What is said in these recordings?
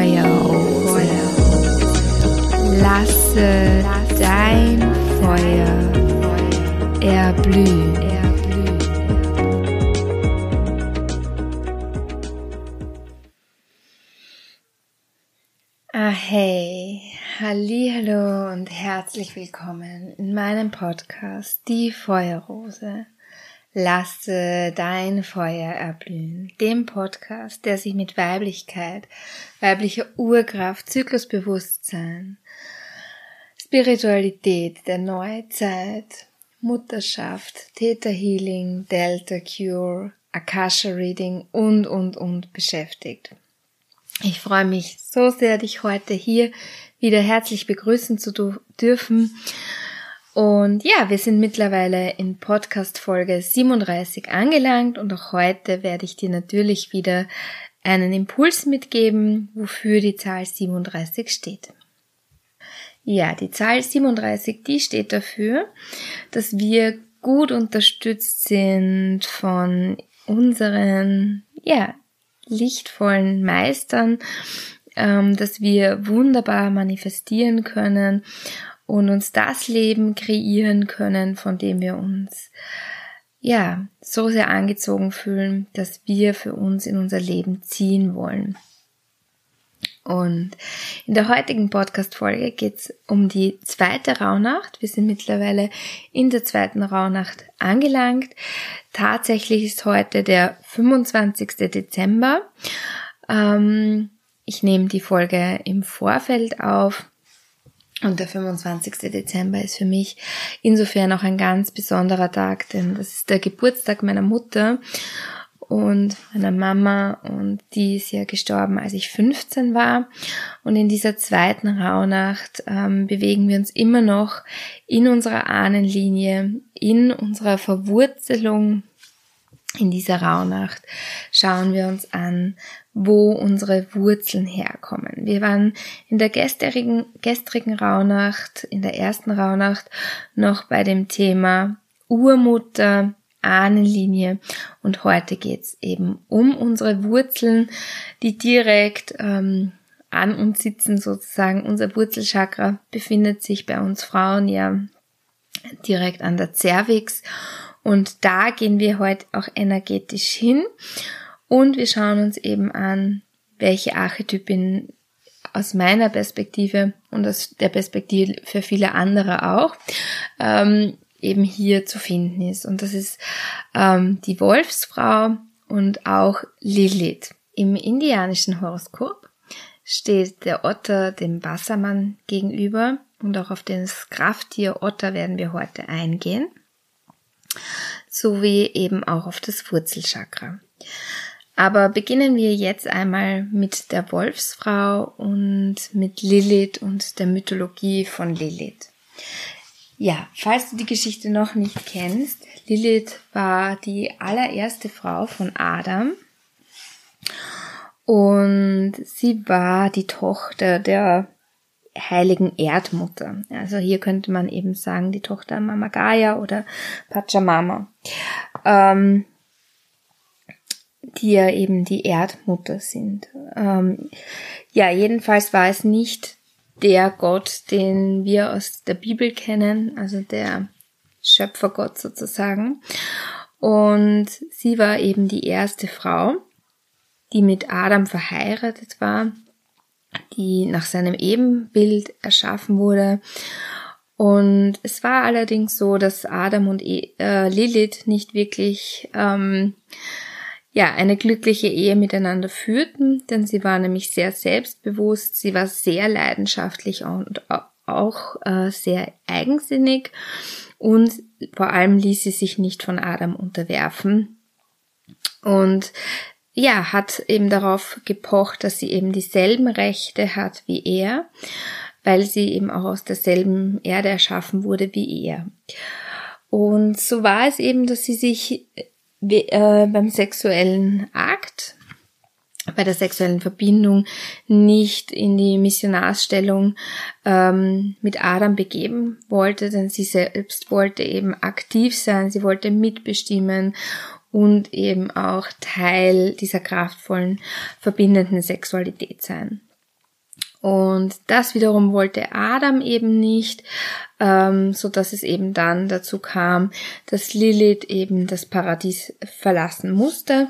Feuerrose. Lasse dein Feuer erblühen. Ah, hey, hallo und herzlich willkommen in meinem Podcast Die Feuerrose. Lasse dein Feuer erblühen, dem Podcast, der sich mit Weiblichkeit, weiblicher Urkraft, Zyklusbewusstsein, Spiritualität der Neuzeit, Mutterschaft, Theta Healing, Delta Cure, Akasha Reading und, und, und beschäftigt. Ich freue mich so sehr, dich heute hier wieder herzlich begrüßen zu dürfen und ja, wir sind mittlerweile in Podcast Folge 37 angelangt und auch heute werde ich dir natürlich wieder einen Impuls mitgeben, wofür die Zahl 37 steht. Ja, die Zahl 37, die steht dafür, dass wir gut unterstützt sind von unseren, ja, lichtvollen Meistern, ähm, dass wir wunderbar manifestieren können und uns das Leben kreieren können, von dem wir uns ja so sehr angezogen fühlen, dass wir für uns in unser Leben ziehen wollen. Und in der heutigen Podcast-Folge geht's um die zweite Rauhnacht. Wir sind mittlerweile in der zweiten Rauhnacht angelangt. Tatsächlich ist heute der 25. Dezember. Ähm, ich nehme die Folge im Vorfeld auf und der 25. Dezember ist für mich insofern auch ein ganz besonderer Tag, denn das ist der Geburtstag meiner Mutter und meiner Mama und die ist ja gestorben, als ich 15 war. Und in dieser zweiten Rauhnacht ähm, bewegen wir uns immer noch in unserer Ahnenlinie, in unserer Verwurzelung in dieser Rauhnacht schauen wir uns an, wo unsere Wurzeln herkommen. Wir waren in der gestrigen, gestrigen Rauhnacht, in der ersten Rauhnacht noch bei dem Thema Urmutter, Ahnenlinie und heute geht's eben um unsere Wurzeln, die direkt ähm, an uns sitzen sozusagen. Unser Wurzelchakra befindet sich bei uns Frauen ja direkt an der Cervix und da gehen wir heute auch energetisch hin und wir schauen uns eben an, welche Archetypin aus meiner Perspektive und aus der Perspektive für viele andere auch ähm, eben hier zu finden ist. Und das ist ähm, die Wolfsfrau und auch Lilith. Im indianischen Horoskop steht der Otter dem Wassermann gegenüber und auch auf das Krafttier Otter werden wir heute eingehen sowie eben auch auf das Wurzelchakra. Aber beginnen wir jetzt einmal mit der Wolfsfrau und mit Lilith und der Mythologie von Lilith. Ja, falls du die Geschichte noch nicht kennst, Lilith war die allererste Frau von Adam und sie war die Tochter der heiligen Erdmutter. Also hier könnte man eben sagen, die Tochter Mama Gaia oder Pachamama, ähm, die ja eben die Erdmutter sind. Ähm, ja, jedenfalls war es nicht der Gott, den wir aus der Bibel kennen, also der Schöpfergott sozusagen. Und sie war eben die erste Frau, die mit Adam verheiratet war die nach seinem Ebenbild erschaffen wurde. Und es war allerdings so, dass Adam und e äh, Lilith nicht wirklich ähm, ja eine glückliche Ehe miteinander führten, denn sie war nämlich sehr selbstbewusst, sie war sehr leidenschaftlich und auch äh, sehr eigensinnig und vor allem ließ sie sich nicht von Adam unterwerfen. Und ja, hat eben darauf gepocht, dass sie eben dieselben Rechte hat wie er, weil sie eben auch aus derselben Erde erschaffen wurde wie er. Und so war es eben, dass sie sich äh, beim sexuellen Akt, bei der sexuellen Verbindung nicht in die Missionarsstellung ähm, mit Adam begeben wollte, denn sie selbst wollte eben aktiv sein, sie wollte mitbestimmen und eben auch Teil dieser kraftvollen, verbindenden Sexualität sein. Und das wiederum wollte Adam eben nicht, ähm, so dass es eben dann dazu kam, dass Lilith eben das Paradies verlassen musste.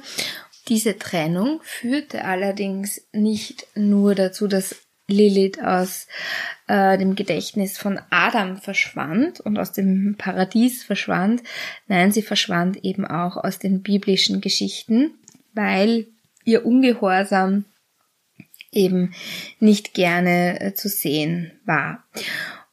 Diese Trennung führte allerdings nicht nur dazu, dass Lilith aus äh, dem Gedächtnis von Adam verschwand und aus dem Paradies verschwand. Nein, sie verschwand eben auch aus den biblischen Geschichten, weil ihr Ungehorsam eben nicht gerne äh, zu sehen war.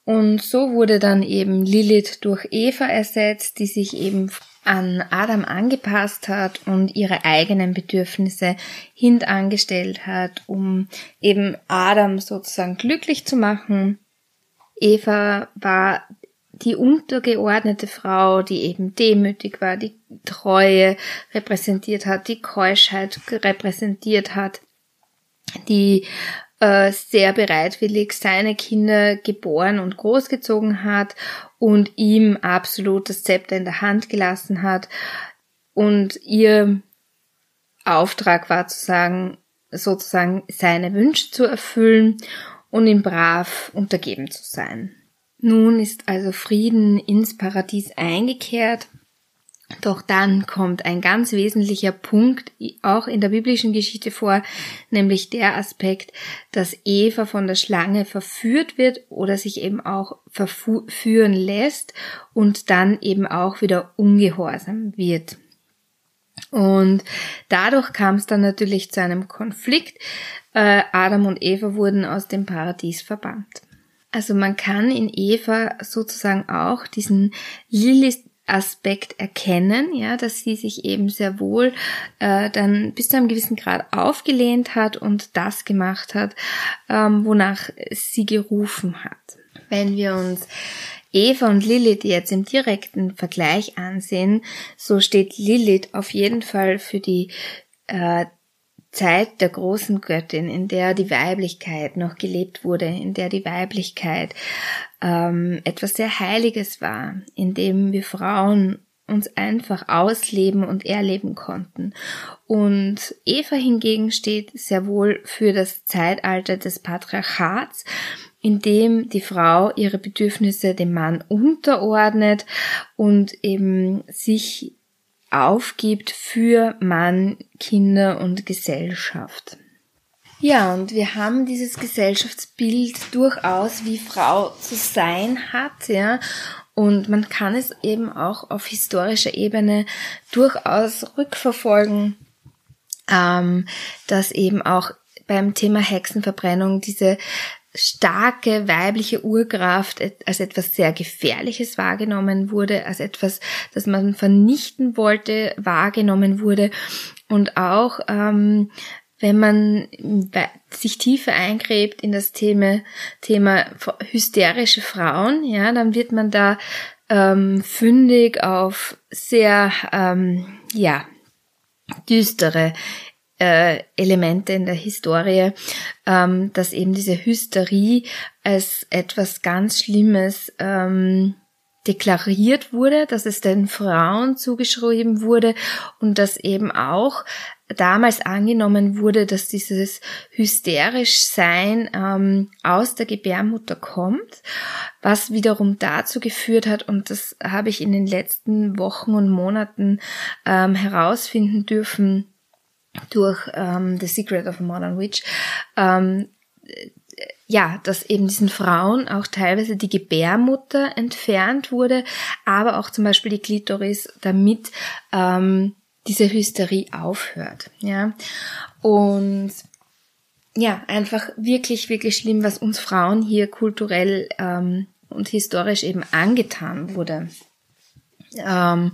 Und so wurde dann eben Lilith durch Eva ersetzt, die sich eben an Adam angepasst hat und ihre eigenen Bedürfnisse hintangestellt hat, um eben Adam sozusagen glücklich zu machen. Eva war die untergeordnete Frau, die eben demütig war, die Treue repräsentiert hat, die Keuschheit repräsentiert hat, die äh, sehr bereitwillig seine Kinder geboren und großgezogen hat und ihm absolut das Zepter in der Hand gelassen hat. Und ihr Auftrag war zu sagen, sozusagen seine Wünsche zu erfüllen und ihm brav untergeben zu sein. Nun ist also Frieden ins Paradies eingekehrt doch dann kommt ein ganz wesentlicher Punkt auch in der biblischen Geschichte vor, nämlich der Aspekt, dass Eva von der Schlange verführt wird oder sich eben auch verführen lässt und dann eben auch wieder ungehorsam wird. Und dadurch kam es dann natürlich zu einem Konflikt. Äh, Adam und Eva wurden aus dem Paradies verbannt. Also man kann in Eva sozusagen auch diesen Aspekt erkennen, ja, dass sie sich eben sehr wohl äh, dann bis zu einem gewissen Grad aufgelehnt hat und das gemacht hat, ähm, wonach sie gerufen hat. Wenn wir uns Eva und Lilith jetzt im direkten Vergleich ansehen, so steht Lilith auf jeden Fall für die äh, Zeit der großen Göttin, in der die Weiblichkeit noch gelebt wurde, in der die Weiblichkeit ähm, etwas sehr Heiliges war, in dem wir Frauen uns einfach ausleben und erleben konnten. Und Eva hingegen steht sehr wohl für das Zeitalter des Patriarchats, in dem die Frau ihre Bedürfnisse dem Mann unterordnet und eben sich aufgibt für Mann, Kinder und Gesellschaft. Ja, und wir haben dieses Gesellschaftsbild durchaus, wie Frau zu sein hat, ja. Und man kann es eben auch auf historischer Ebene durchaus rückverfolgen, ähm, dass eben auch beim Thema Hexenverbrennung diese starke weibliche Urkraft als etwas sehr Gefährliches wahrgenommen wurde, als etwas, das man vernichten wollte, wahrgenommen wurde. Und auch ähm, wenn man sich tiefer eingräbt in das Thema, Thema hysterische Frauen, ja, dann wird man da ähm, fündig auf sehr, ähm, ja, düstere äh, Elemente in der Historie, ähm, dass eben diese Hysterie als etwas ganz Schlimmes ähm, deklariert wurde, dass es den Frauen zugeschrieben wurde und dass eben auch damals angenommen wurde, dass dieses hysterisch Sein ähm, aus der Gebärmutter kommt, was wiederum dazu geführt hat, und das habe ich in den letzten Wochen und Monaten ähm, herausfinden dürfen durch ähm, The Secret of a Modern Witch, ähm, ja, dass eben diesen Frauen auch teilweise die Gebärmutter entfernt wurde, aber auch zum Beispiel die Klitoris, damit ähm, diese Hysterie aufhört. Ja, und ja, einfach wirklich, wirklich schlimm, was uns Frauen hier kulturell ähm, und historisch eben angetan wurde. Ähm,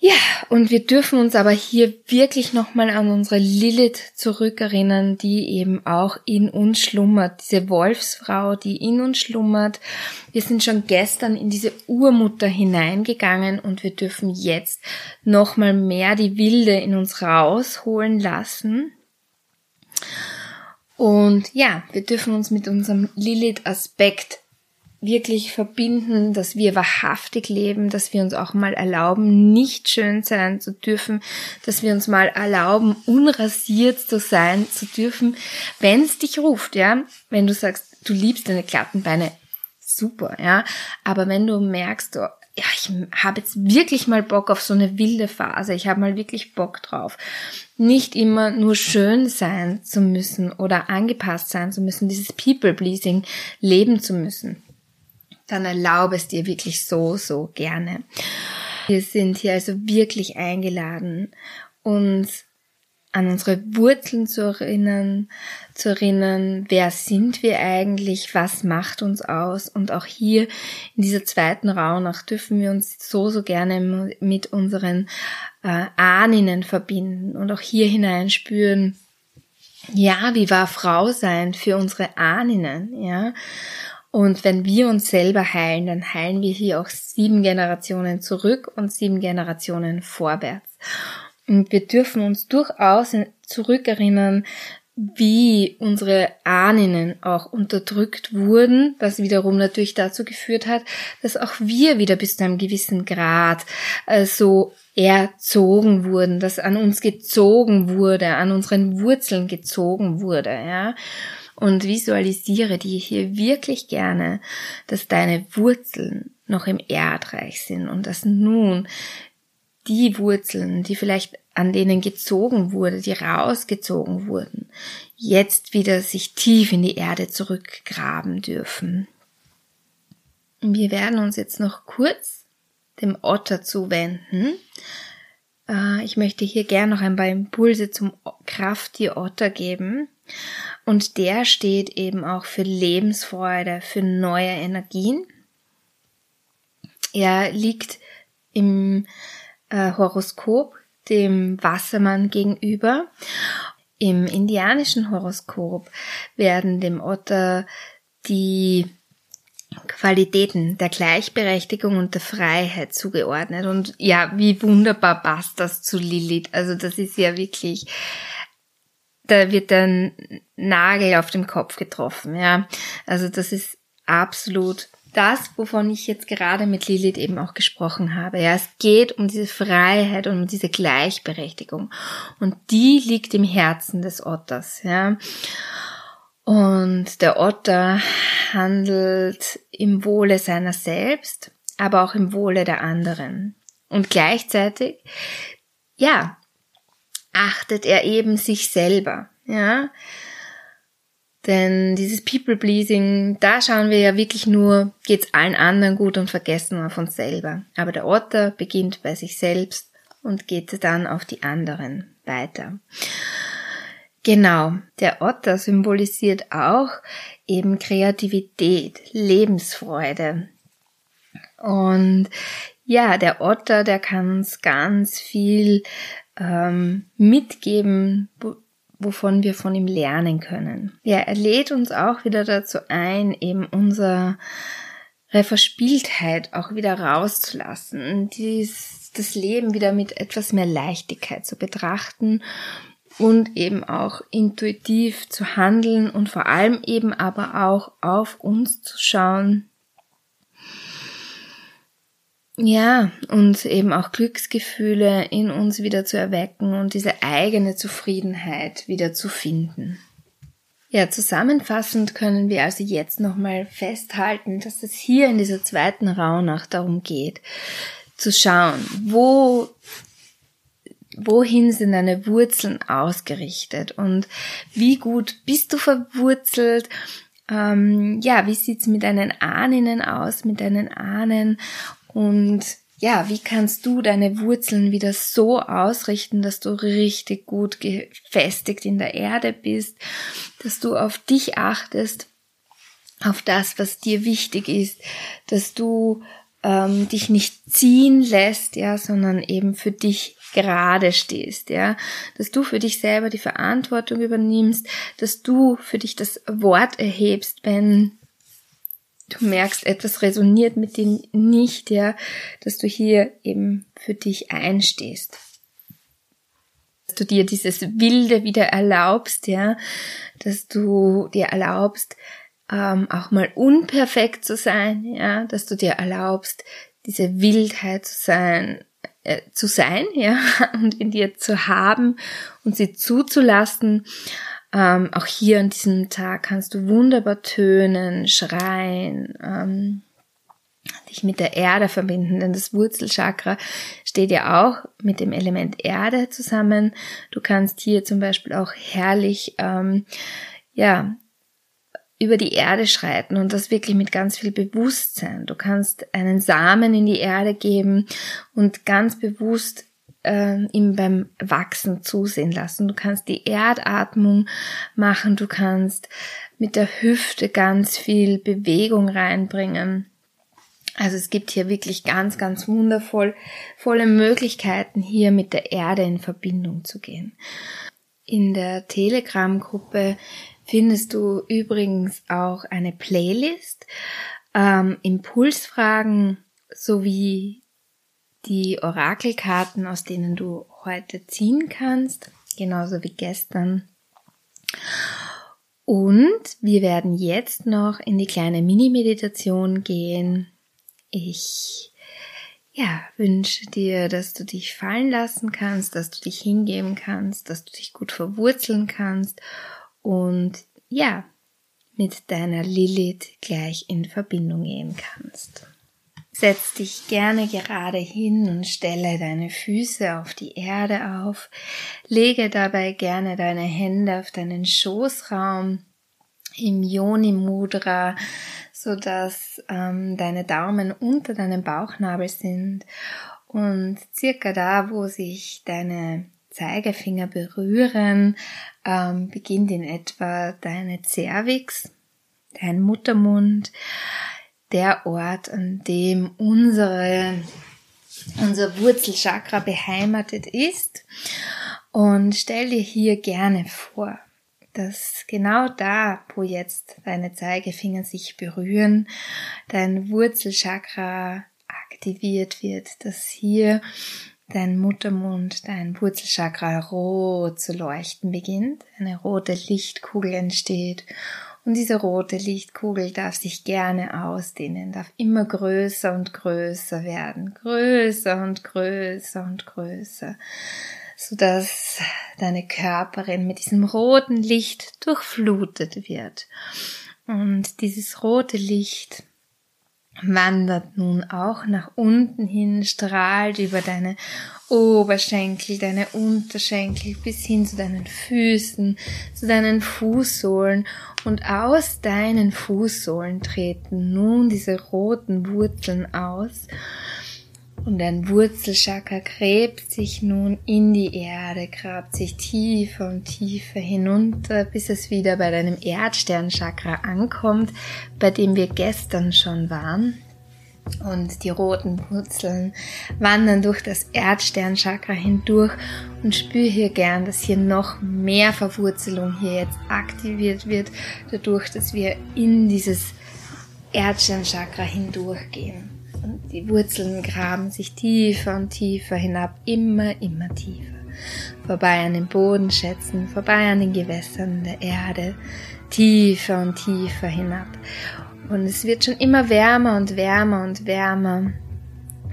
ja, und wir dürfen uns aber hier wirklich nochmal an unsere Lilith zurückerinnern, die eben auch in uns schlummert, diese Wolfsfrau, die in uns schlummert. Wir sind schon gestern in diese Urmutter hineingegangen und wir dürfen jetzt nochmal mehr die Wilde in uns rausholen lassen. Und ja, wir dürfen uns mit unserem Lilith-Aspekt wirklich verbinden, dass wir wahrhaftig leben, dass wir uns auch mal erlauben, nicht schön sein zu dürfen, dass wir uns mal erlauben, unrasiert zu sein zu dürfen, wenn es dich ruft, ja, wenn du sagst, du liebst deine glatten Beine, super, ja, aber wenn du merkst, oh, ja, ich habe jetzt wirklich mal Bock auf so eine wilde Phase, ich habe mal wirklich Bock drauf, nicht immer nur schön sein zu müssen oder angepasst sein zu müssen, dieses People-Pleasing leben zu müssen dann erlaube es dir wirklich so, so gerne. Wir sind hier also wirklich eingeladen, uns an unsere Wurzeln zu erinnern, zu erinnern, wer sind wir eigentlich, was macht uns aus und auch hier in dieser zweiten Rauhnacht dürfen wir uns so, so gerne mit unseren äh, Ahnen verbinden und auch hier hinein spüren, ja, wie war Frau sein für unsere Ahnen, ja, und wenn wir uns selber heilen, dann heilen wir hier auch sieben Generationen zurück und sieben Generationen vorwärts. Und wir dürfen uns durchaus zurückerinnern, wie unsere Ahnen auch unterdrückt wurden, was wiederum natürlich dazu geführt hat, dass auch wir wieder bis zu einem gewissen Grad äh, so erzogen wurden, dass an uns gezogen wurde, an unseren Wurzeln gezogen wurde, ja und visualisiere dir hier wirklich gerne, dass deine Wurzeln noch im Erdreich sind und dass nun die Wurzeln, die vielleicht an denen gezogen wurde, die rausgezogen wurden, jetzt wieder sich tief in die Erde zurückgraben dürfen. Wir werden uns jetzt noch kurz dem Otter zuwenden. Äh, ich möchte hier gerne noch ein paar Impulse zum Krafttier Otter geben. Und der steht eben auch für Lebensfreude, für neue Energien. Er liegt im äh, Horoskop dem Wassermann gegenüber. Im indianischen Horoskop werden dem Otter die Qualitäten der Gleichberechtigung und der Freiheit zugeordnet. Und ja, wie wunderbar passt das zu Lilith. Also das ist ja wirklich da wird ein Nagel auf dem Kopf getroffen, ja. Also das ist absolut das, wovon ich jetzt gerade mit Lilith eben auch gesprochen habe. Ja, es geht um diese Freiheit und um diese Gleichberechtigung. Und die liegt im Herzen des Otters, ja. Und der Otter handelt im Wohle seiner selbst, aber auch im Wohle der anderen. Und gleichzeitig, ja, achtet er eben sich selber, ja. Denn dieses People-Pleasing, da schauen wir ja wirklich nur, geht's allen anderen gut und vergessen auf uns selber. Aber der Otter beginnt bei sich selbst und geht dann auf die anderen weiter. Genau, der Otter symbolisiert auch eben Kreativität, Lebensfreude. Und ja, der Otter, der kann uns ganz viel ähm, mitgeben, wovon wir von ihm lernen können. Ja, er lädt uns auch wieder dazu ein, eben unsere Verspieltheit auch wieder rauszulassen, dies, das Leben wieder mit etwas mehr Leichtigkeit zu betrachten und eben auch intuitiv zu handeln und vor allem eben aber auch auf uns zu schauen ja, und eben auch Glücksgefühle in uns wieder zu erwecken und diese eigene Zufriedenheit wieder zu finden. Ja, zusammenfassend können wir also jetzt nochmal festhalten, dass es hier in dieser zweiten Rauhnacht darum geht, zu schauen, wo, wohin sind deine Wurzeln ausgerichtet und wie gut bist du verwurzelt? Ähm, ja, wie sieht's mit deinen Ahnen aus, mit deinen Ahnen? Und ja, wie kannst du deine Wurzeln wieder so ausrichten, dass du richtig gut gefestigt in der Erde bist, dass du auf dich achtest, auf das, was dir wichtig ist, dass du ähm, dich nicht ziehen lässt, ja, sondern eben für dich gerade stehst, ja, dass du für dich selber die Verantwortung übernimmst, dass du für dich das Wort erhebst, wenn du merkst, etwas resoniert mit dir nicht, ja, dass du hier eben für dich einstehst. Dass du dir dieses Wilde wieder erlaubst, ja, dass du dir erlaubst, ähm, auch mal unperfekt zu sein, ja, dass du dir erlaubst, diese Wildheit zu sein, äh, zu sein, ja, und in dir zu haben und sie zuzulassen. Ähm, auch hier an diesem Tag kannst du wunderbar tönen, schreien, ähm, dich mit der Erde verbinden, denn das Wurzelchakra steht ja auch mit dem Element Erde zusammen. Du kannst hier zum Beispiel auch herrlich, ähm, ja, über die Erde schreiten und das wirklich mit ganz viel Bewusstsein. Du kannst einen Samen in die Erde geben und ganz bewusst äh, ihm beim Wachsen zusehen lassen. Du kannst die Erdatmung machen, du kannst mit der Hüfte ganz viel Bewegung reinbringen. Also es gibt hier wirklich ganz, ganz wundervoll volle Möglichkeiten, hier mit der Erde in Verbindung zu gehen. In der Telegram-Gruppe findest du übrigens auch eine Playlist, ähm, Impulsfragen sowie die Orakelkarten, aus denen du heute ziehen kannst, genauso wie gestern. Und wir werden jetzt noch in die kleine Mini-Meditation gehen. Ich ja, wünsche dir, dass du dich fallen lassen kannst, dass du dich hingeben kannst, dass du dich gut verwurzeln kannst und ja, mit deiner Lilith gleich in Verbindung gehen kannst. Setz dich gerne gerade hin und stelle deine Füße auf die Erde auf. Lege dabei gerne deine Hände auf deinen Schoßraum im Yoni Mudra, so dass ähm, deine Daumen unter deinem Bauchnabel sind und circa da, wo sich deine Zeigefinger berühren, ähm, beginnt in etwa deine Cervix, dein Muttermund, der Ort, an dem unsere, unser Wurzelchakra beheimatet ist. Und stell dir hier gerne vor, dass genau da, wo jetzt deine Zeigefinger sich berühren, dein Wurzelchakra aktiviert wird, dass hier dein Muttermund, dein Wurzelchakra rot zu leuchten beginnt, eine rote Lichtkugel entsteht und diese rote Lichtkugel darf sich gerne ausdehnen, darf immer größer und größer werden, größer und größer und größer, so dass deine Körperin mit diesem roten Licht durchflutet wird. Und dieses rote Licht wandert nun auch nach unten hin, strahlt über deine Oberschenkel, deine Unterschenkel bis hin zu deinen Füßen, zu deinen Fußsohlen. Und aus deinen Fußsohlen treten nun diese roten Wurzeln aus und dein Wurzelchakra gräbt sich nun in die Erde, grabt sich tiefer und tiefer hinunter, bis es wieder bei deinem Erdsternchakra ankommt, bei dem wir gestern schon waren. Und die roten Wurzeln wandern durch das Erdsternchakra hindurch und spüre hier gern, dass hier noch mehr Verwurzelung hier jetzt aktiviert wird, dadurch, dass wir in dieses Erdsternchakra hindurchgehen. Und die Wurzeln graben sich tiefer und tiefer hinab, immer, immer tiefer. Vorbei an den Bodenschätzen, vorbei an den Gewässern der Erde, tiefer und tiefer hinab. Und es wird schon immer wärmer und wärmer und wärmer.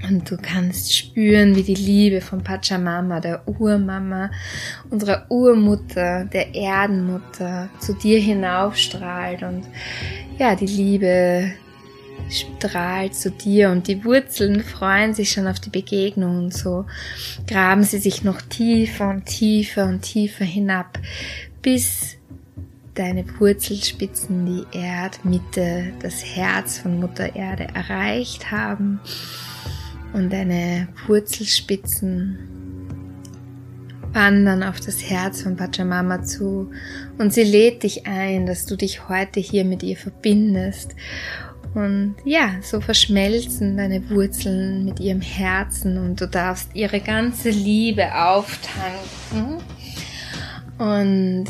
Und du kannst spüren, wie die Liebe von Pachamama, der Urmama, unserer Urmutter, der Erdenmutter zu dir hinaufstrahlt und ja, die Liebe strahlt zu dir und die Wurzeln freuen sich schon auf die Begegnung und so graben sie sich noch tiefer und tiefer und tiefer hinab, bis deine Wurzelspitzen die Erdmitte, das Herz von Mutter Erde erreicht haben und deine Wurzelspitzen wandern auf das Herz von Pachamama zu. Und sie lädt dich ein, dass du dich heute hier mit ihr verbindest und ja, so verschmelzen deine Wurzeln mit ihrem Herzen und du darfst ihre ganze Liebe auftanken. Und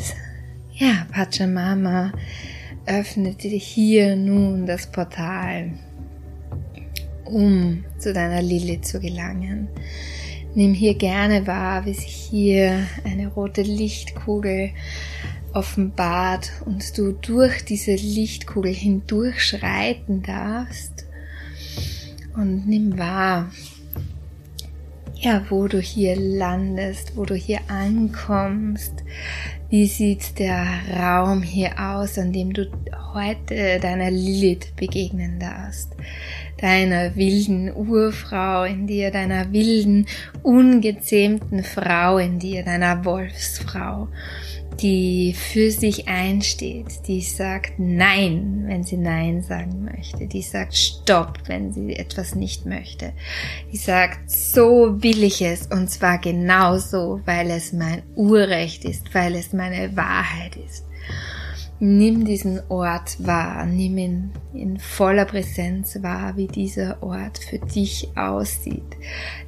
ja, Pachamama öffnete hier nun das Portal, um zu deiner Lilith zu gelangen. Nimm hier gerne wahr, wie sich hier eine rote Lichtkugel offenbart und du durch diese Lichtkugel hindurch schreiten darfst. Und nimm wahr, ja, wo du hier landest, wo du hier ankommst. Wie sieht der Raum hier aus, an dem du heute deiner Lilith begegnen darfst? Deiner wilden Urfrau in dir, deiner wilden, ungezähmten Frau in dir, deiner Wolfsfrau die für sich einsteht, die sagt Nein, wenn sie Nein sagen möchte, die sagt Stopp, wenn sie etwas nicht möchte, die sagt, so will ich es und zwar genauso, weil es mein Urrecht ist, weil es meine Wahrheit ist. Nimm diesen Ort wahr, nimm ihn in voller Präsenz wahr, wie dieser Ort für dich aussieht.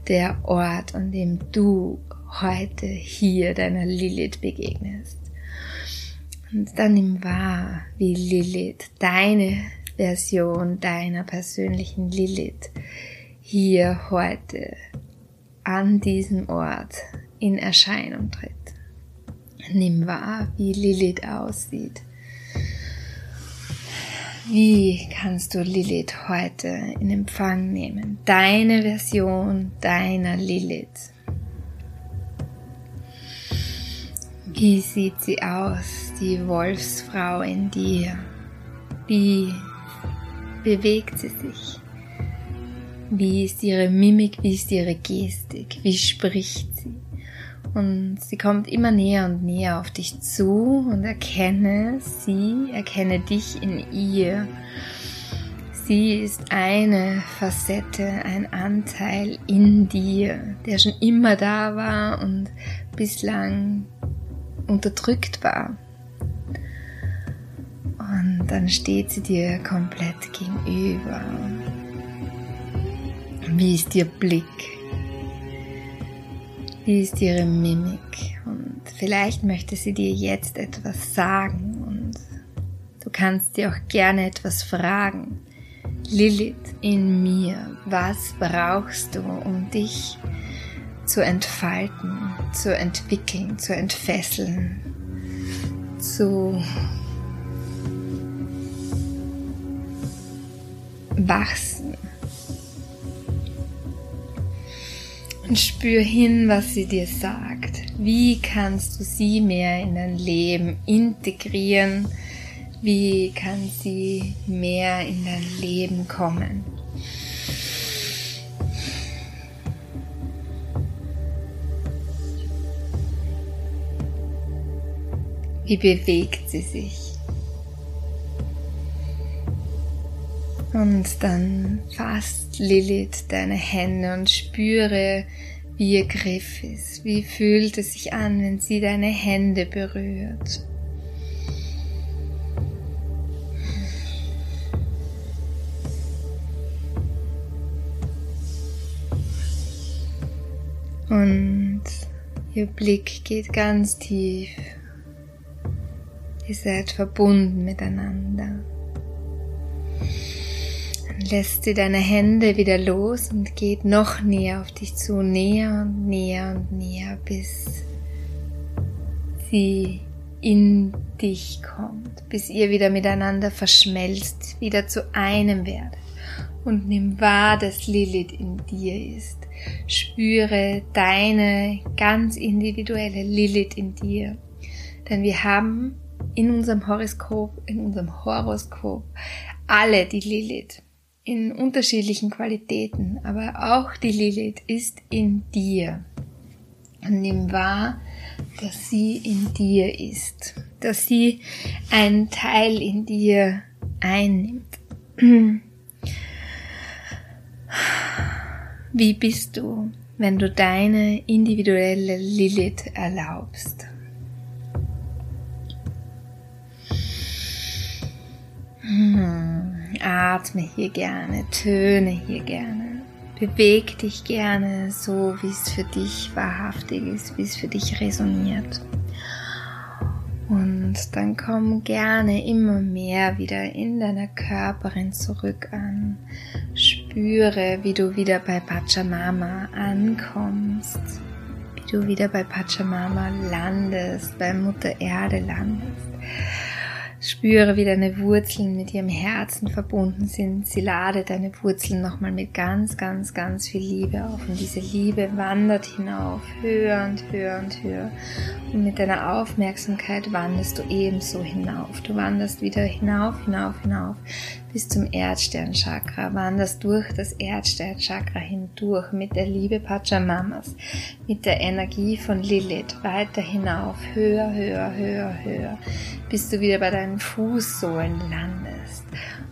Der Ort, an dem du heute hier deiner Lilith begegnest. Und dann nimm wahr, wie Lilith, deine Version deiner persönlichen Lilith, hier heute an diesem Ort in Erscheinung tritt. Nimm wahr, wie Lilith aussieht. Wie kannst du Lilith heute in Empfang nehmen? Deine Version deiner Lilith. Wie sieht sie aus, die Wolfsfrau in dir? Wie bewegt sie sich? Wie ist ihre Mimik, wie ist ihre Gestik, wie spricht sie? Und sie kommt immer näher und näher auf dich zu und erkenne sie, erkenne dich in ihr. Sie ist eine Facette, ein Anteil in dir, der schon immer da war und bislang unterdrückt war. Und dann steht sie dir komplett gegenüber. Wie ist ihr Blick? Wie ist ihre Mimik? Und vielleicht möchte sie dir jetzt etwas sagen und du kannst dir auch gerne etwas fragen. Lilith in mir, was brauchst du, um dich zu entfalten, zu entwickeln, zu entfesseln, zu wachsen. Und spür hin, was sie dir sagt. Wie kannst du sie mehr in dein Leben integrieren? Wie kann sie mehr in dein Leben kommen? Wie bewegt sie sich? Und dann fasst Lilith deine Hände und spüre, wie ihr Griff ist. Wie fühlt es sich an, wenn sie deine Hände berührt? Und ihr Blick geht ganz tief Ihr seid verbunden miteinander. Dann lässt sie deine Hände wieder los und geht noch näher auf dich zu, näher und näher und näher, bis sie in dich kommt, bis ihr wieder miteinander verschmelzt, wieder zu einem werdet. Und nimm wahr, dass Lilith in dir ist. Spüre deine ganz individuelle Lilith in dir. Denn wir haben in unserem Horoskop, in unserem Horoskop alle die Lilith in unterschiedlichen Qualitäten, aber auch die Lilith ist in dir. Und nimm wahr, dass sie in dir ist, dass sie einen Teil in dir einnimmt. Wie bist du, wenn du deine individuelle Lilith erlaubst? Atme hier gerne, töne hier gerne. Beweg dich gerne so, wie es für dich wahrhaftig ist, wie es für dich resoniert. Und dann komm gerne immer mehr wieder in deiner Körperin zurück an. Spüre, wie du wieder bei Pachamama ankommst. wie du wieder bei Pachamama landest, bei Mutter Erde landest. Spüre, wie deine Wurzeln mit ihrem Herzen verbunden sind. Sie lade deine Wurzeln nochmal mit ganz, ganz, ganz viel Liebe auf. Und diese Liebe wandert hinauf, höher und höher und höher. Und mit deiner Aufmerksamkeit wanderst du ebenso hinauf. Du wanderst wieder hinauf, hinauf, hinauf bis zum Erdsternchakra, wanderst durch das Erdsternchakra hindurch mit der Liebe Pachamamas, mit der Energie von Lilith weiter hinauf, höher, höher, höher, höher, bis du wieder bei deinen Fußsohlen landest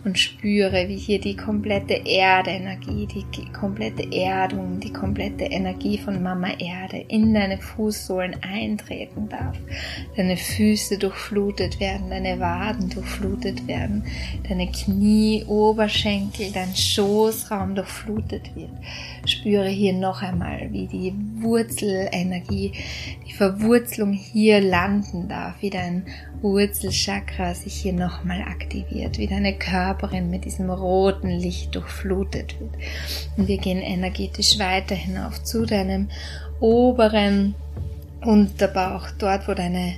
und spüre, wie hier die komplette Erdenergie, die komplette Erdung, die komplette Energie von Mama Erde in deine Fußsohlen eintreten darf. Deine Füße durchflutet werden, deine Waden durchflutet werden, deine Knie, Oberschenkel, dein Schoßraum durchflutet wird. Spüre hier noch einmal, wie die Wurzelenergie, die Verwurzelung hier landen darf, wie dein Wurzelchakra sich hier nochmal aktiviert, wie deine Körperin mit diesem roten Licht durchflutet wird. Und wir gehen energetisch weiter hinauf zu deinem oberen Unterbauch, dort wo deine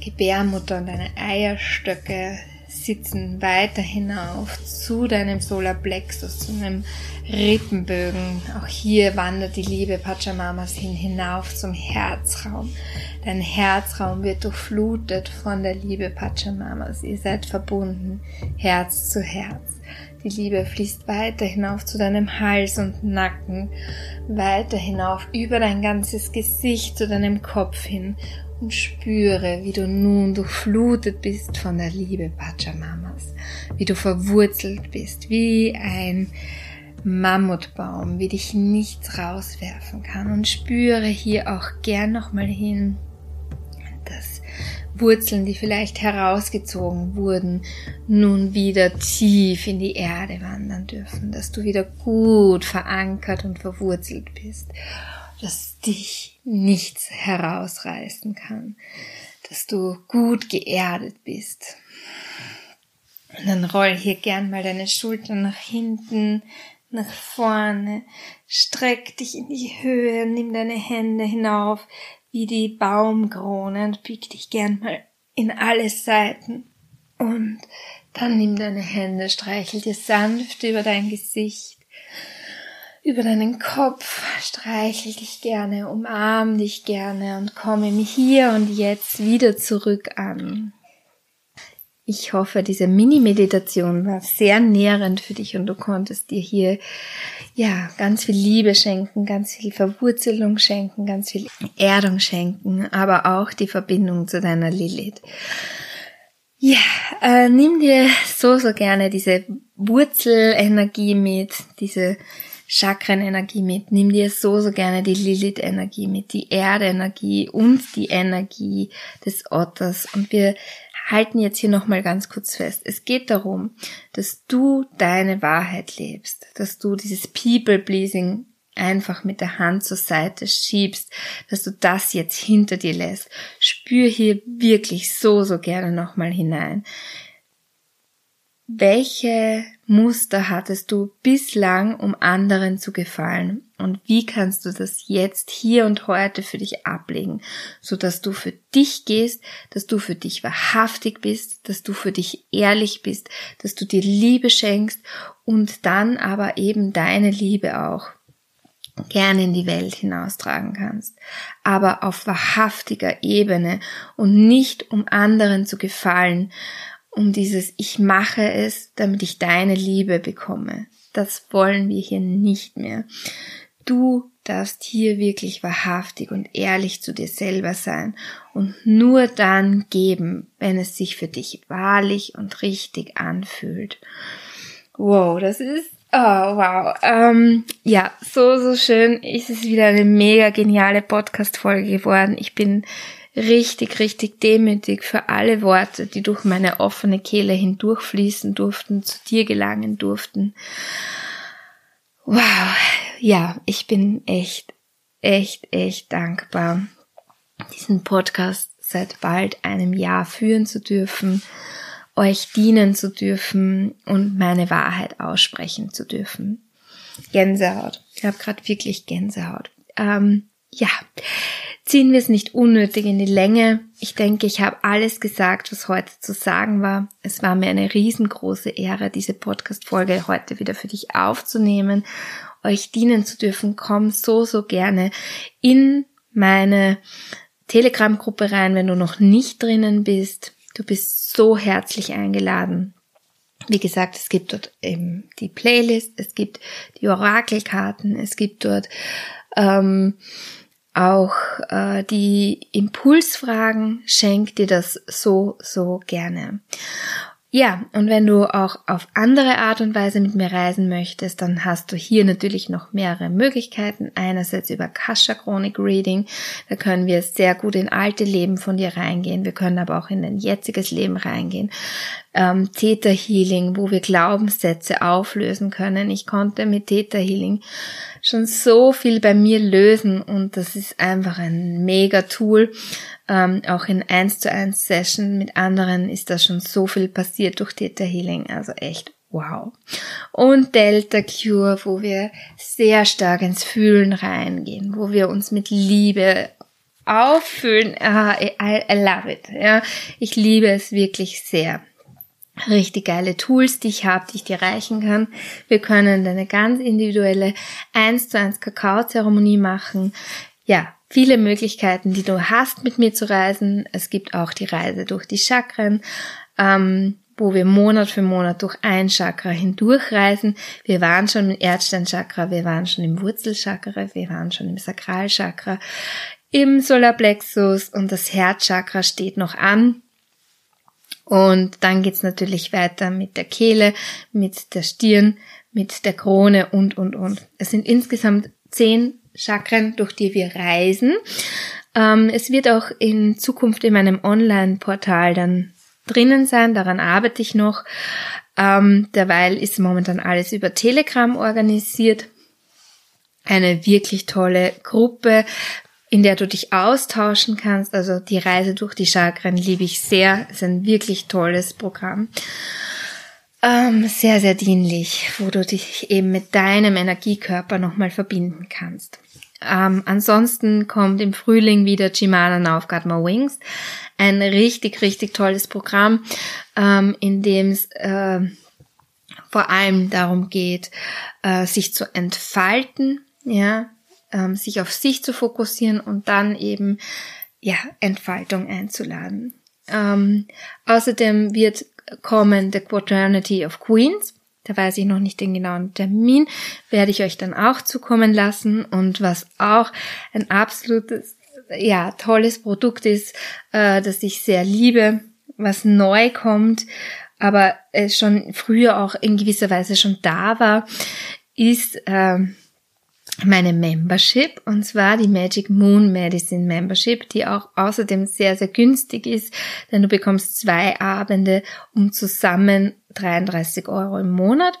Gebärmutter und deine Eierstöcke sitzen, weiter hinauf zu deinem Solarplexus, zu einem Rippenbögen. Auch hier wandert die Liebe Pachamamas hin, hinauf zum Herzraum. Dein Herzraum wird durchflutet von der Liebe Pachamamas. Ihr seid verbunden, Herz zu Herz. Die Liebe fließt weiter hinauf zu deinem Hals und Nacken, weiter hinauf über dein ganzes Gesicht zu deinem Kopf hin und spüre, wie du nun durchflutet bist von der Liebe Pachamamas, wie du verwurzelt bist, wie ein Mammutbaum, wie dich nichts rauswerfen kann. Und spüre hier auch gern nochmal hin, Wurzeln, die vielleicht herausgezogen wurden, nun wieder tief in die Erde wandern dürfen, dass du wieder gut verankert und verwurzelt bist, dass dich nichts herausreißen kann, dass du gut geerdet bist. Und dann roll hier gern mal deine Schultern nach hinten, nach vorne, streck dich in die Höhe, nimm deine Hände hinauf wie die Baumkrone und bieg dich gern mal in alle Seiten. Und dann nimm deine Hände, streichel dir sanft über dein Gesicht, über deinen Kopf, streichel dich gerne, umarm dich gerne und komme mir hier und jetzt wieder zurück an. Ich hoffe, diese Mini-Meditation war sehr nährend für dich und du konntest dir hier, ja, ganz viel Liebe schenken, ganz viel Verwurzelung schenken, ganz viel Erdung schenken, aber auch die Verbindung zu deiner Lilith. Ja, äh, nimm dir so, so gerne diese Wurzelenergie mit, diese Chakrenenergie mit. Nimm dir so, so gerne die Lilith-Energie mit, die Erde-Energie und die Energie des Otters. Und wir halten jetzt hier nochmal ganz kurz fest. Es geht darum, dass du deine Wahrheit lebst, dass du dieses People-Pleasing einfach mit der Hand zur Seite schiebst, dass du das jetzt hinter dir lässt. Spür hier wirklich so, so gerne nochmal hinein. Welche Muster hattest du bislang, um anderen zu gefallen? Und wie kannst du das jetzt hier und heute für dich ablegen, so dass du für dich gehst, dass du für dich wahrhaftig bist, dass du für dich ehrlich bist, dass du dir Liebe schenkst und dann aber eben deine Liebe auch gerne in die Welt hinaustragen kannst, aber auf wahrhaftiger Ebene und nicht um anderen zu gefallen um dieses Ich mache es, damit ich deine Liebe bekomme. Das wollen wir hier nicht mehr. Du darfst hier wirklich wahrhaftig und ehrlich zu dir selber sein und nur dann geben, wenn es sich für dich wahrlich und richtig anfühlt. Wow, das ist Oh, wow. Ähm, ja, so, so schön. Es ist wieder eine mega geniale Podcast-Folge geworden. Ich bin richtig, richtig demütig für alle Worte, die durch meine offene Kehle hindurchfließen durften, zu dir gelangen durften. Wow, ja, ich bin echt, echt, echt dankbar, diesen Podcast seit bald einem Jahr führen zu dürfen, euch dienen zu dürfen und meine Wahrheit aussprechen zu dürfen. Gänsehaut. Ich habe gerade wirklich Gänsehaut. Ähm, ja, ziehen wir es nicht unnötig in die Länge. Ich denke, ich habe alles gesagt, was heute zu sagen war. Es war mir eine riesengroße Ehre, diese Podcast-Folge heute wieder für dich aufzunehmen, euch dienen zu dürfen. Komm so, so gerne in meine Telegram-Gruppe rein, wenn du noch nicht drinnen bist. Du bist so herzlich eingeladen. Wie gesagt, es gibt dort eben die Playlist, es gibt die Orakelkarten, es gibt dort ähm, auch äh, die Impulsfragen. Schenk dir das so, so gerne. Ja, und wenn du auch auf andere Art und Weise mit mir reisen möchtest, dann hast du hier natürlich noch mehrere Möglichkeiten. Einerseits über Kasha Chronik Reading. Da können wir sehr gut in alte Leben von dir reingehen. Wir können aber auch in dein jetziges Leben reingehen. Ähm, Theta Healing, wo wir Glaubenssätze auflösen können. Ich konnte mit Theta Healing schon so viel bei mir lösen und das ist einfach ein mega Tool ähm, auch in 1 zu 1 Session mit anderen ist da schon so viel passiert durch Theta Healing. Also echt wow. Und Delta Cure, wo wir sehr stark ins Fühlen reingehen, wo wir uns mit Liebe auffüllen. Ah, I, I love it. Ja, ich liebe es wirklich sehr richtig geile Tools, die ich habe, die ich dir reichen kann. Wir können eine ganz individuelle 1 zu 1 Kakao-Zeremonie machen. Ja, viele Möglichkeiten, die du hast, mit mir zu reisen. Es gibt auch die Reise durch die Chakren, ähm, wo wir Monat für Monat durch ein Chakra hindurchreisen. Wir waren schon im Erdsteinchakra, wir waren schon im Wurzelchakra, wir waren schon im Sakralchakra, im Solarplexus und das Herzchakra steht noch an. Und dann geht's natürlich weiter mit der Kehle, mit der Stirn, mit der Krone und, und, und. Es sind insgesamt zehn Chakren, durch die wir reisen. Ähm, es wird auch in Zukunft in meinem Online-Portal dann drinnen sein, daran arbeite ich noch. Ähm, derweil ist momentan alles über Telegram organisiert. Eine wirklich tolle Gruppe, in der du dich austauschen kannst. Also die Reise durch die Chakren liebe ich sehr. ist ein wirklich tolles Programm. Ähm, sehr, sehr dienlich, wo du dich eben mit deinem Energiekörper nochmal verbinden kannst. Ähm, ansonsten kommt im Frühling wieder Chimana Got My Wings. Ein richtig, richtig tolles Programm, ähm, in dem es äh, vor allem darum geht, äh, sich zu entfalten, ja, ähm, sich auf sich zu fokussieren und dann eben ja Entfaltung einzuladen. Ähm, außerdem wird kommen The Quaternity of Queens. Da weiß ich noch nicht den genauen Termin, werde ich euch dann auch zukommen lassen. Und was auch ein absolutes, ja, tolles Produkt ist, äh, das ich sehr liebe, was neu kommt, aber es schon früher auch in gewisser Weise schon da war, ist äh, meine Membership und zwar die Magic Moon Medicine Membership, die auch außerdem sehr, sehr günstig ist, denn du bekommst zwei Abende um zusammen 33 Euro im Monat.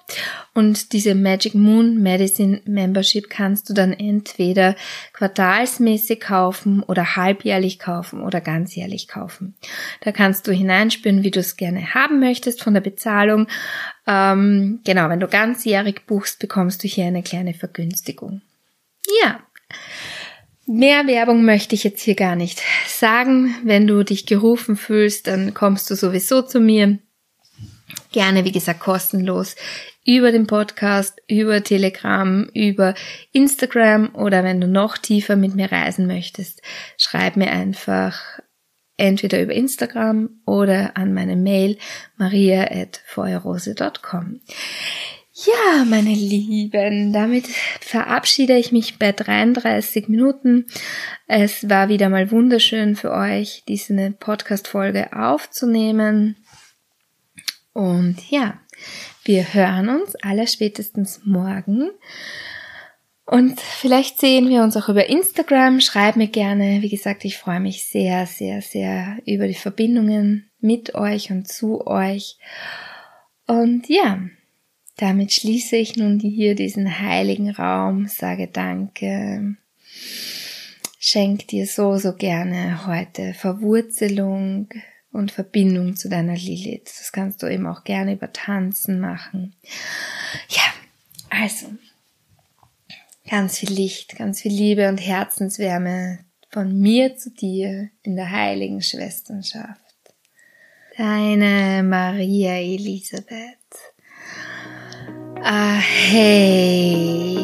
Und diese Magic Moon Medicine Membership kannst du dann entweder quartalsmäßig kaufen oder halbjährlich kaufen oder ganzjährlich kaufen. Da kannst du hineinspüren, wie du es gerne haben möchtest von der Bezahlung. Ähm, genau, wenn du ganzjährig buchst, bekommst du hier eine kleine Vergünstigung. Ja. Mehr Werbung möchte ich jetzt hier gar nicht sagen. Wenn du dich gerufen fühlst, dann kommst du sowieso zu mir gerne, wie gesagt, kostenlos über den Podcast, über Telegram, über Instagram oder wenn du noch tiefer mit mir reisen möchtest, schreib mir einfach entweder über Instagram oder an meine Mail maria.feuerrose.com. Ja, meine Lieben, damit verabschiede ich mich bei 33 Minuten. Es war wieder mal wunderschön für euch, diese Podcast-Folge aufzunehmen. Und ja, wir hören uns aller spätestens morgen. Und vielleicht sehen wir uns auch über Instagram. Schreib mir gerne. Wie gesagt, ich freue mich sehr, sehr, sehr über die Verbindungen mit euch und zu euch. Und ja, damit schließe ich nun hier diesen heiligen Raum, sage Danke. Schenk dir so, so gerne heute Verwurzelung, und Verbindung zu deiner Lilith. Das kannst du eben auch gerne über Tanzen machen. Ja, also, Ganz viel Licht, ganz viel Liebe und Herzenswärme von mir zu dir in der heiligen Schwesternschaft. Deine Maria Elisabeth. Ah, hey.